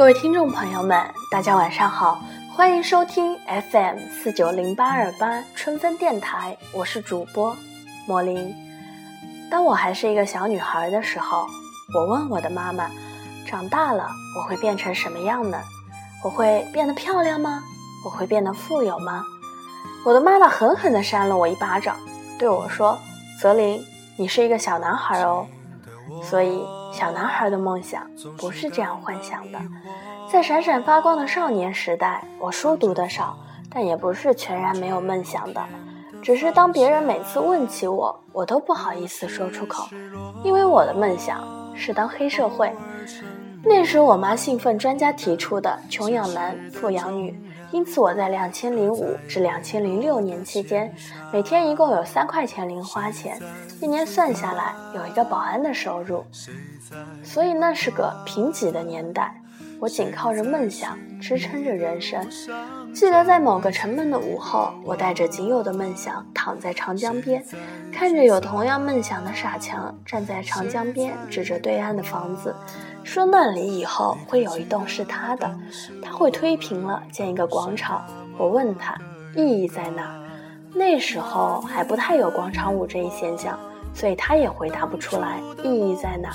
各位听众朋友们，大家晚上好，欢迎收听 FM 四九零八二八春分电台，我是主播莫林。当我还是一个小女孩的时候，我问我的妈妈：长大了我会变成什么样呢？我会变得漂亮吗？我会变得富有吗？我的妈妈狠狠地扇了我一巴掌，对我说：“泽林，你是一个小男孩哦。”所以，小男孩的梦想不是这样幻想的。在闪闪发光的少年时代，我书读得少，但也不是全然没有梦想的。只是当别人每次问起我，我都不好意思说出口，因为我的梦想是当黑社会。那时，我妈信奉专家提出的“穷养男，富养女”。因此，我在两千零五至两千零六年期间，每天一共有三块钱零花钱，一年算下来有一个保安的收入。所以那是个贫瘠的年代，我仅靠着梦想支撑着人生。记得在某个沉闷的午后，我带着仅有的梦想躺在长江边，看着有同样梦想的傻强站在长江边，指着对岸的房子。说那里以后会有一栋是他的，他会推平了建一个广场。我问他意义在哪？那时候还不太有广场舞这一现象，所以他也回答不出来意义在哪。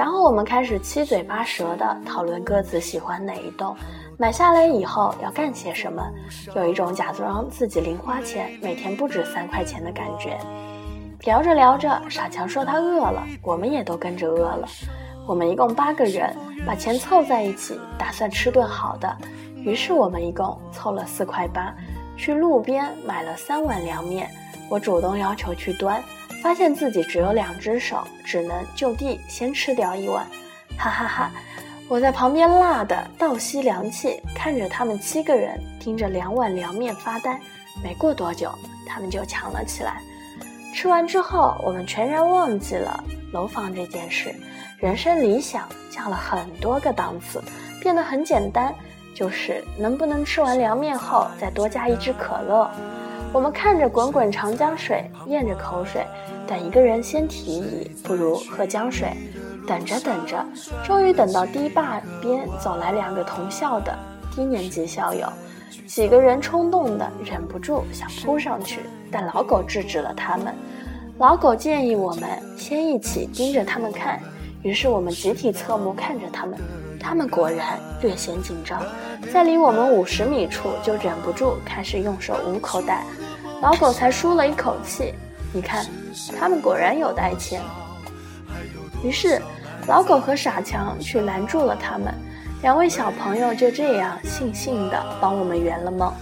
然后我们开始七嘴八舌地讨论各自喜欢哪一栋，买下来以后要干些什么，有一种假装自己零花钱每天不止三块钱的感觉。聊着聊着，傻强说他饿了，我们也都跟着饿了。我们一共八个人，把钱凑在一起，打算吃顿好的。于是我们一共凑了四块八，去路边买了三碗凉面。我主动要求去端，发现自己只有两只手，只能就地先吃掉一碗。哈哈哈！我在旁边辣的倒吸凉气，看着他们七个人盯着两碗凉面发呆。没过多久，他们就抢了起来。吃完之后，我们全然忘记了楼房这件事。人生理想降了很多个档次，变得很简单，就是能不能吃完凉面后再多加一支可乐。我们看着滚滚长江水，咽着口水，等一个人先提议，不如喝江水。等着等着，终于等到堤坝边走来两个同校的低年级校友，几个人冲动的忍不住想扑上去，但老狗制止了他们。老狗建议我们先一起盯着他们看。于是我们集体侧目看着他们，他们果然略显紧张，在离我们五十米处就忍不住开始用手捂口袋。老狗才舒了一口气，你看，他们果然有带钱。于是，老狗和傻强去拦住了他们，两位小朋友就这样悻悻地帮我们圆了梦。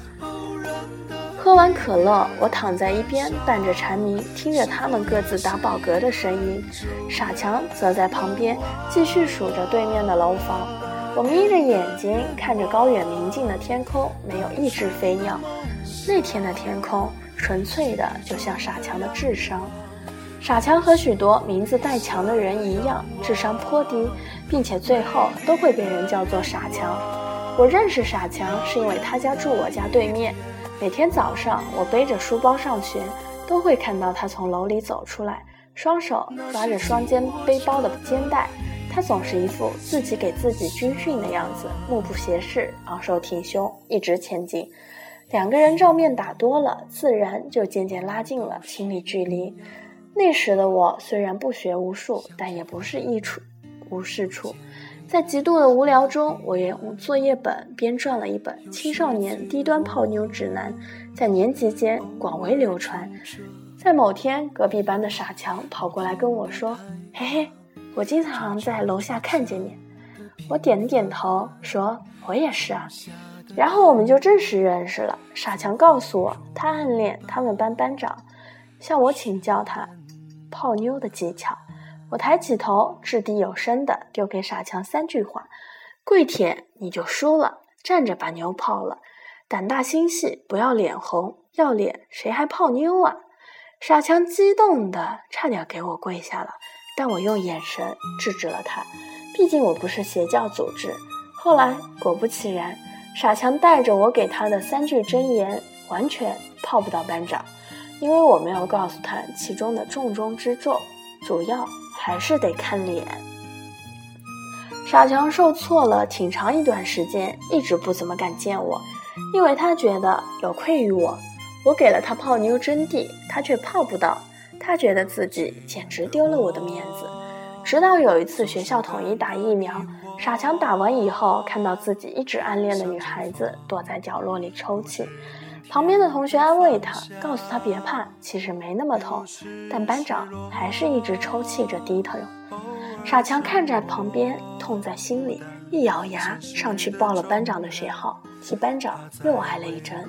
喝完可乐，我躺在一边，伴着蝉鸣，听着他们各自打饱嗝的声音。傻强则在旁边继续数着对面的楼房。我眯着眼睛看着高远明净的天空，没有一只飞鸟。那天的天空纯粹的，就像傻强的智商。傻强和许多名字带“强”的人一样，智商颇低，并且最后都会被人叫做傻强。我认识傻强，是因为他家住我家对面。每天早上，我背着书包上学，都会看到他从楼里走出来，双手抓着双肩背包的肩带。他总是一副自己给自己军训的样子，目不斜视，昂首挺胸，一直前进。两个人照面打多了，自然就渐渐拉近了心理距离。那时的我虽然不学无术，但也不是一处无是处。在极度的无聊中，我也用作业本编撰了一本《青少年低端泡妞指南》，在年级间广为流传。在某天，隔壁班的傻强跑过来跟我说：“嘿嘿，我经常在楼下看见你。”我点了点头，说：“我也是啊。”然后我们就正式认识了。傻强告诉我，他暗恋他们班班长，向我请教他泡妞的技巧。我抬起头，掷地有声地丢给傻强三句话：“跪舔你就输了，站着把妞泡了，胆大心细不要脸红，要脸谁还泡妞啊？”傻强激动的差点给我跪下了，但我用眼神制止了他，毕竟我不是邪教组织。后来果不其然，傻强带着我给他的三句真言，完全泡不到班长，因为我没有告诉他其中的重中之重，主要。还是得看脸。傻强受挫了挺长一段时间，一直不怎么敢见我，因为他觉得有愧于我。我给了他泡妞真谛，他却泡不到，他觉得自己简直丢了我的面子。直到有一次学校统一打疫苗，傻强打完以后，看到自己一直暗恋的女孩子躲在角落里抽泣，旁边的同学安慰他，告诉他别怕，其实没那么痛，但班长还是一直抽泣着低头。傻强看着旁边，痛在心里，一咬牙上去报了班长的学号，替班长又挨了一针。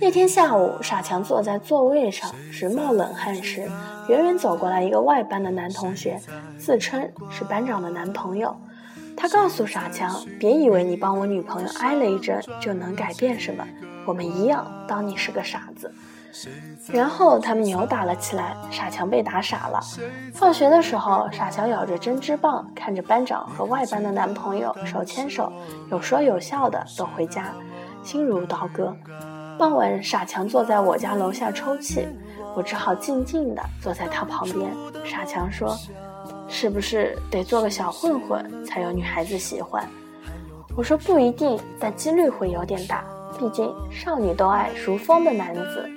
那天下午，傻强坐在座位上直冒冷汗时，远远走过来一个外班的男同学，自称是班长的男朋友。他告诉傻强：“别以为你帮我女朋友挨了一针就能改变什么，我们一样当你是个傻子。”然后他们扭打了起来，傻强被打傻了。放学的时候，傻强咬着针织棒，看着班长和外班的男朋友手牵手，有说有笑的走回家，心如刀割。傍晚，傻强坐在我家楼下抽泣，我只好静静地坐在他旁边。傻强说：“是不是得做个小混混才有女孩子喜欢？”我说：“不一定，但几率会有点大，毕竟少女都爱如风的男子。”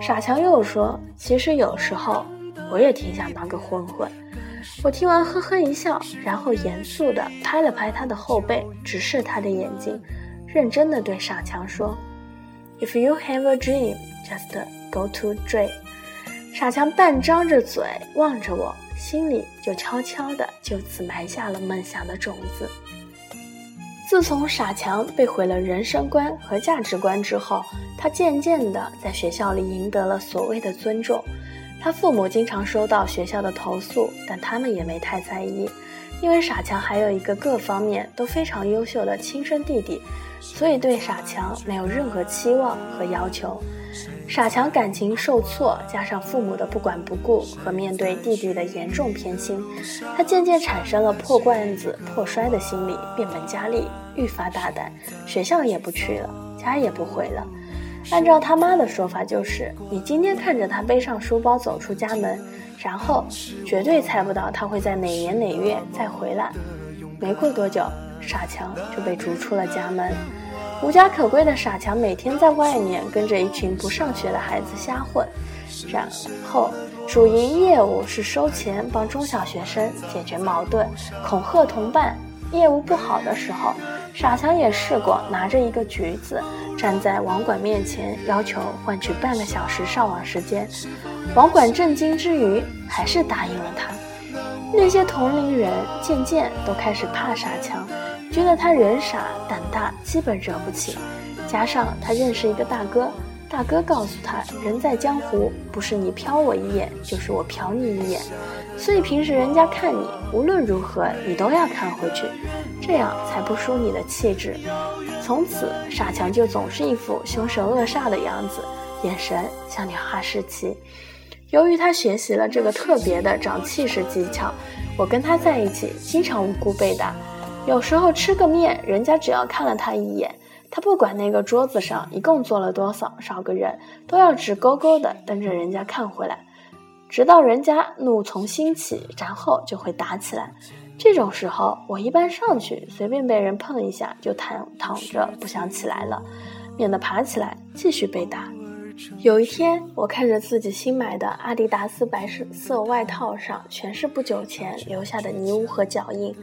傻强又说：“其实有时候我也挺想当个混混。”我听完呵呵一笑，然后严肃地拍了拍他的后背，直视他的眼睛，认真地对傻强说：“If you have a dream, just go to dream。”傻强半张着嘴望着我，心里就悄悄地就此埋下了梦想的种子。自从傻强被毁了人生观和价值观之后，他渐渐地在学校里赢得了所谓的尊重。他父母经常收到学校的投诉，但他们也没太在意，因为傻强还有一个各方面都非常优秀的亲生弟弟，所以对傻强没有任何期望和要求。傻强感情受挫，加上父母的不管不顾和面对弟弟的严重偏心，他渐渐产生了破罐子破摔的心理，变本加厉，愈发大胆，学校也不去了，家也不回了。按照他妈的说法，就是你今天看着他背上书包走出家门，然后绝对猜不到他会在哪年哪月再回来。没过多久，傻强就被逐出了家门。无家可归的傻强每天在外面跟着一群不上学的孩子瞎混，然后主营业务是收钱帮中小学生解决矛盾，恐吓同伴。业务不好的时候，傻强也试过拿着一个橘子站在网管面前，要求换取半个小时上网时间。网管震惊之余，还是答应了他。那些同龄人渐渐都开始怕傻强。觉得他人傻胆大，基本惹不起。加上他认识一个大哥，大哥告诉他，人在江湖，不是你瞟我一眼，就是我瞟你一眼。所以平时人家看你，无论如何你都要看回去，这样才不输你的气质。从此，傻强就总是一副凶神恶煞的样子，眼神像条哈士奇。由于他学习了这个特别的长气势技巧，我跟他在一起，经常无辜被打。有时候吃个面，人家只要看了他一眼，他不管那个桌子上一共坐了多少少个人，都要直勾勾的瞪着人家看回来，直到人家怒从心起，然后就会打起来。这种时候，我一般上去随便被人碰一下，就躺躺着不想起来了，免得爬起来继续被打。有一天，我看着自己新买的阿迪达斯白色外套上全是不久前留下的泥污和脚印。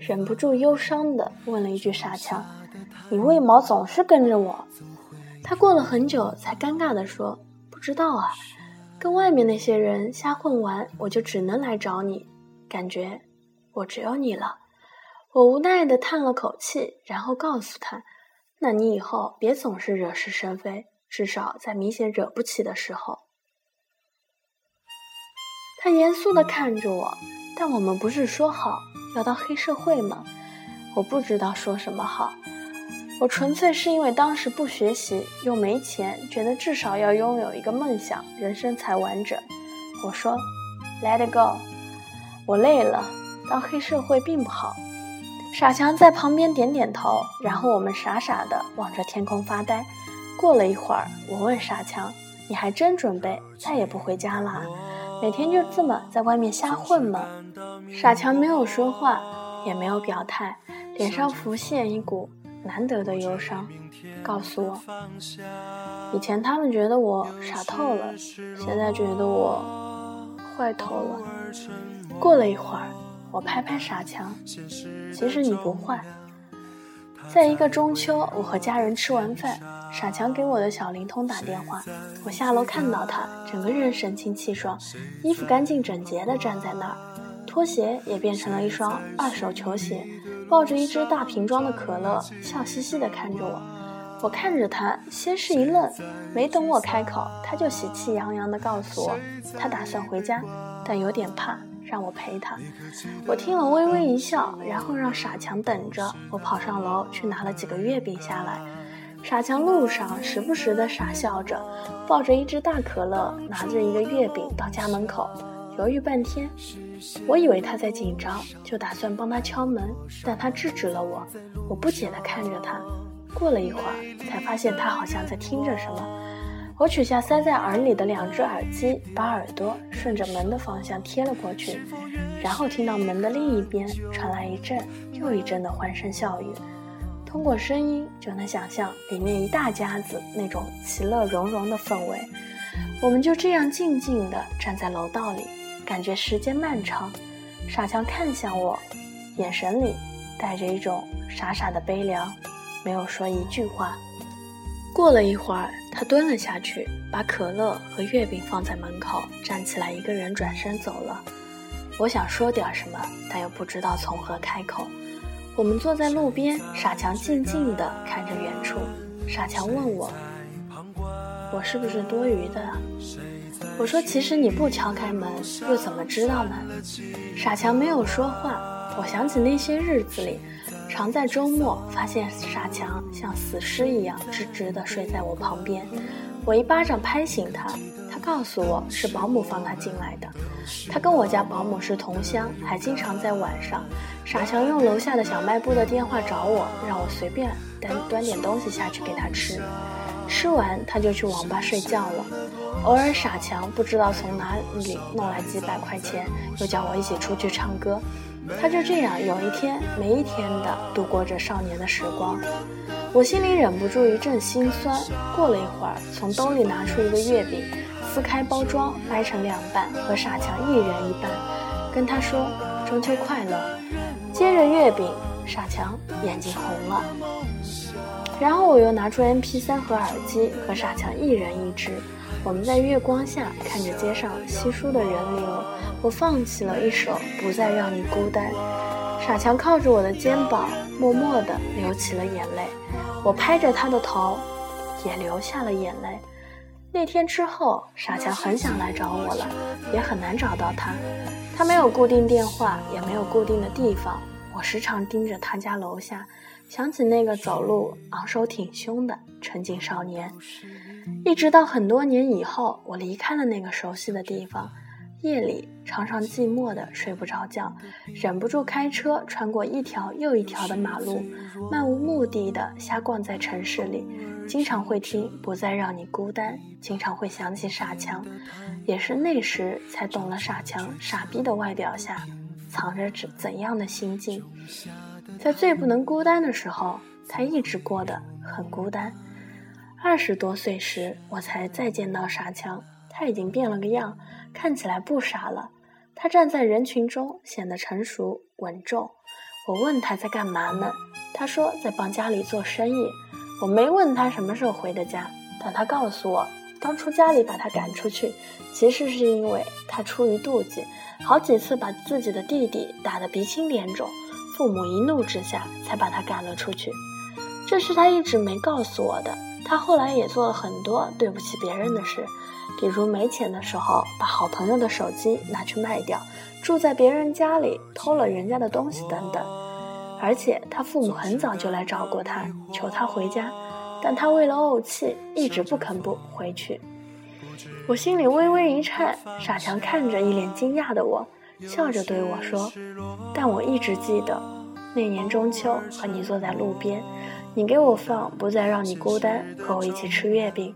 忍不住忧伤地问了一句：“傻强，你为毛总是跟着我？”他过了很久才尴尬地说：“不知道啊，跟外面那些人瞎混完，我就只能来找你，感觉我只有你了。”我无奈地叹了口气，然后告诉他：“那你以后别总是惹是生非，至少在明显惹不起的时候。”他严肃地看着我，但我们不是说好？要到黑社会吗？我不知道说什么好。我纯粹是因为当时不学习又没钱，觉得至少要拥有一个梦想，人生才完整。我说，Let it go。我累了，当黑社会并不好。傻强在旁边点点头，然后我们傻傻的望着天空发呆。过了一会儿，我问傻强：“你还真准备再也不回家啦？每天就这么在外面瞎混吗？”傻强没有说话，也没有表态，脸上浮现一股难得的忧伤，告诉我：以前他们觉得我傻透了，现在觉得我坏透了。过了一会儿，我拍拍傻强，其实你不坏。在一个中秋，我和家人吃完饭，傻强给我的小灵通打电话，我下楼看到他，整个人神清气爽，衣服干净整洁的站在那儿，拖鞋也变成了一双二手球鞋，抱着一只大瓶装的可乐，笑嘻嘻的看着我。我看着他，先是一愣，没等我开口，他就喜气洋洋地告诉我，他打算回家，但有点怕。让我陪他，我听了微微一笑，然后让傻强等着。我跑上楼去拿了几个月饼下来。傻强路上时不时的傻笑着，抱着一只大可乐，拿着一个月饼到家门口，犹豫半天。我以为他在紧张，就打算帮他敲门，但他制止了我。我不解地看着他，过了一会儿，才发现他好像在听着什么。我取下塞在耳里的两只耳机，把耳朵顺着门的方向贴了过去，然后听到门的另一边传来一阵又一阵的欢声笑语。通过声音就能想象里面一大家子那种其乐融融的氛围。我们就这样静静地站在楼道里，感觉时间漫长。傻强看向我，眼神里带着一种傻傻的悲凉，没有说一句话。过了一会儿，他蹲了下去，把可乐和月饼放在门口，站起来，一个人转身走了。我想说点什么，但又不知道从何开口。我们坐在路边，傻强静静地看着远处。傻强问我：“我是不是多余的？”我说：“其实你不敲开门，又怎么知道呢？”傻强没有说话。我想起那些日子里。常在周末发现傻强像死尸一样直直地睡在我旁边，我一巴掌拍醒他，他告诉我是保姆放他进来的。他跟我家保姆是同乡，还经常在晚上，傻强用楼下的小卖部的电话找我，让我随便端端点东西下去给他吃。吃完他就去网吧睡觉了。偶尔傻强不知道从哪里弄来几百块钱，又叫我一起出去唱歌。他就这样有一天没一天的度过着少年的时光，我心里忍不住一阵心酸。过了一会儿，从兜里拿出一个月饼，撕开包装，掰成两半，和傻强一人一半，跟他说：“中秋快乐。”接着月饼，傻强眼睛红了。然后我又拿出 MP3 和耳机，和傻强一人一只。我们在月光下看着街上稀疏的人流，我放弃了一首《不再让你孤单》。傻强靠着我的肩膀，默默地流起了眼泪。我拍着他的头，也流下了眼泪。那天之后，傻强很想来找我了，也很难找到他。他没有固定电话，也没有固定的地方。我时常盯着他家楼下，想起那个走路昂首挺胸的纯净少年。一直到很多年以后，我离开了那个熟悉的地方，夜里常常寂寞的睡不着觉，忍不住开车穿过一条又一条的马路，漫无目的的瞎逛在城市里，经常会听《不再让你孤单》，经常会想起傻强，也是那时才懂了傻强傻逼的外表下藏着怎怎样的心境，在最不能孤单的时候，他一直过得很孤单。二十多岁时，我才再见到傻强，他已经变了个样，看起来不傻了。他站在人群中，显得成熟稳重。我问他在干嘛呢？他说在帮家里做生意。我没问他什么时候回的家，但他告诉我，当初家里把他赶出去，其实是因为他出于妒忌，好几次把自己的弟弟打得鼻青脸肿，父母一怒之下才把他赶了出去。这是他一直没告诉我的。他后来也做了很多对不起别人的事，比如没钱的时候把好朋友的手机拿去卖掉，住在别人家里偷了人家的东西等等。而且他父母很早就来找过他，求他回家，但他为了怄气，一直不肯不回去。我心里微微一颤，傻强看着一脸惊讶的我，笑着对我说：“但我一直记得，那年中秋和你坐在路边。”你给我放《不再让你孤单》，和我一起吃月饼。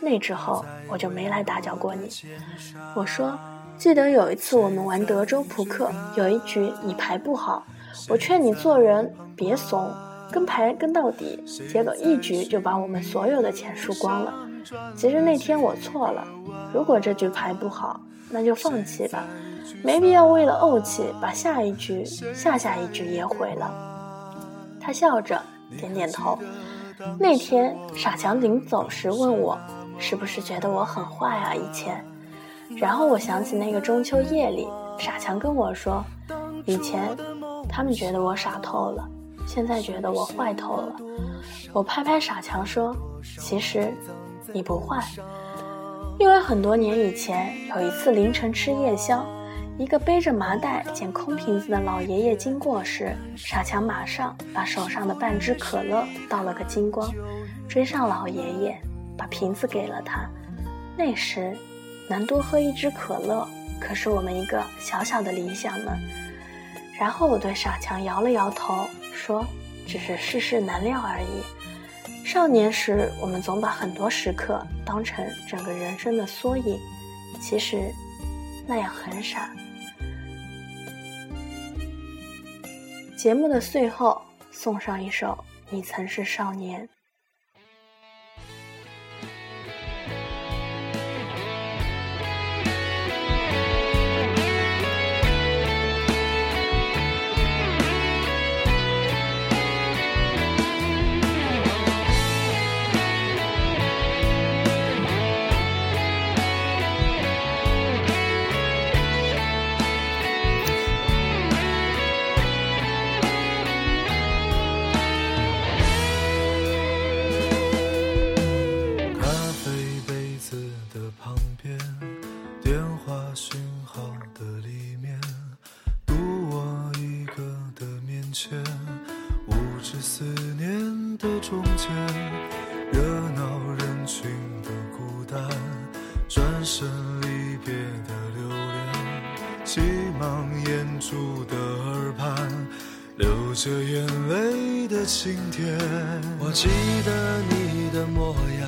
那之后我就没来打搅过你。我说，记得有一次我们玩德州扑克，有一局你牌不好，我劝你做人别怂，跟牌跟到底，结果一局就把我们所有的钱输光了。其实那天我错了，如果这局牌不好，那就放弃吧，没必要为了怄气把下一局、下下一局也毁了。他笑着点点头。那天傻强临走时问我，是不是觉得我很坏啊？以前，然后我想起那个中秋夜里，傻强跟我说，以前他们觉得我傻透了，现在觉得我坏透了。我拍拍傻强说，其实你不坏，因为很多年以前有一次凌晨吃夜宵。一个背着麻袋捡空瓶子的老爷爷经过时，傻强马上把手上的半支可乐倒了个精光，追上老爷爷，把瓶子给了他。那时，能多喝一支可乐，可是我们一个小小的理想呢。然后我对傻强摇了摇头，说：“只是世事难料而已。少年时，我们总把很多时刻当成整个人生的缩影，其实，那样很傻。”节目的最后，送上一首《你曾是少年》。电话信号的里面，独我一个的面前，无知思念的中间，热闹人群的孤单，转身离别的留恋，急忙掩住的耳畔，流着眼泪的晴天，我记得你的模样。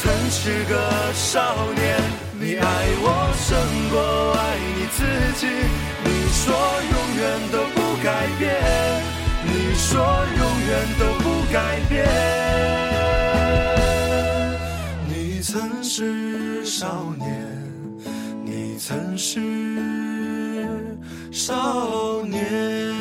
曾是个少年，你爱我胜过爱你自己。你说永远都不改变，你说永远都不改变。你曾是少年，你曾是少年。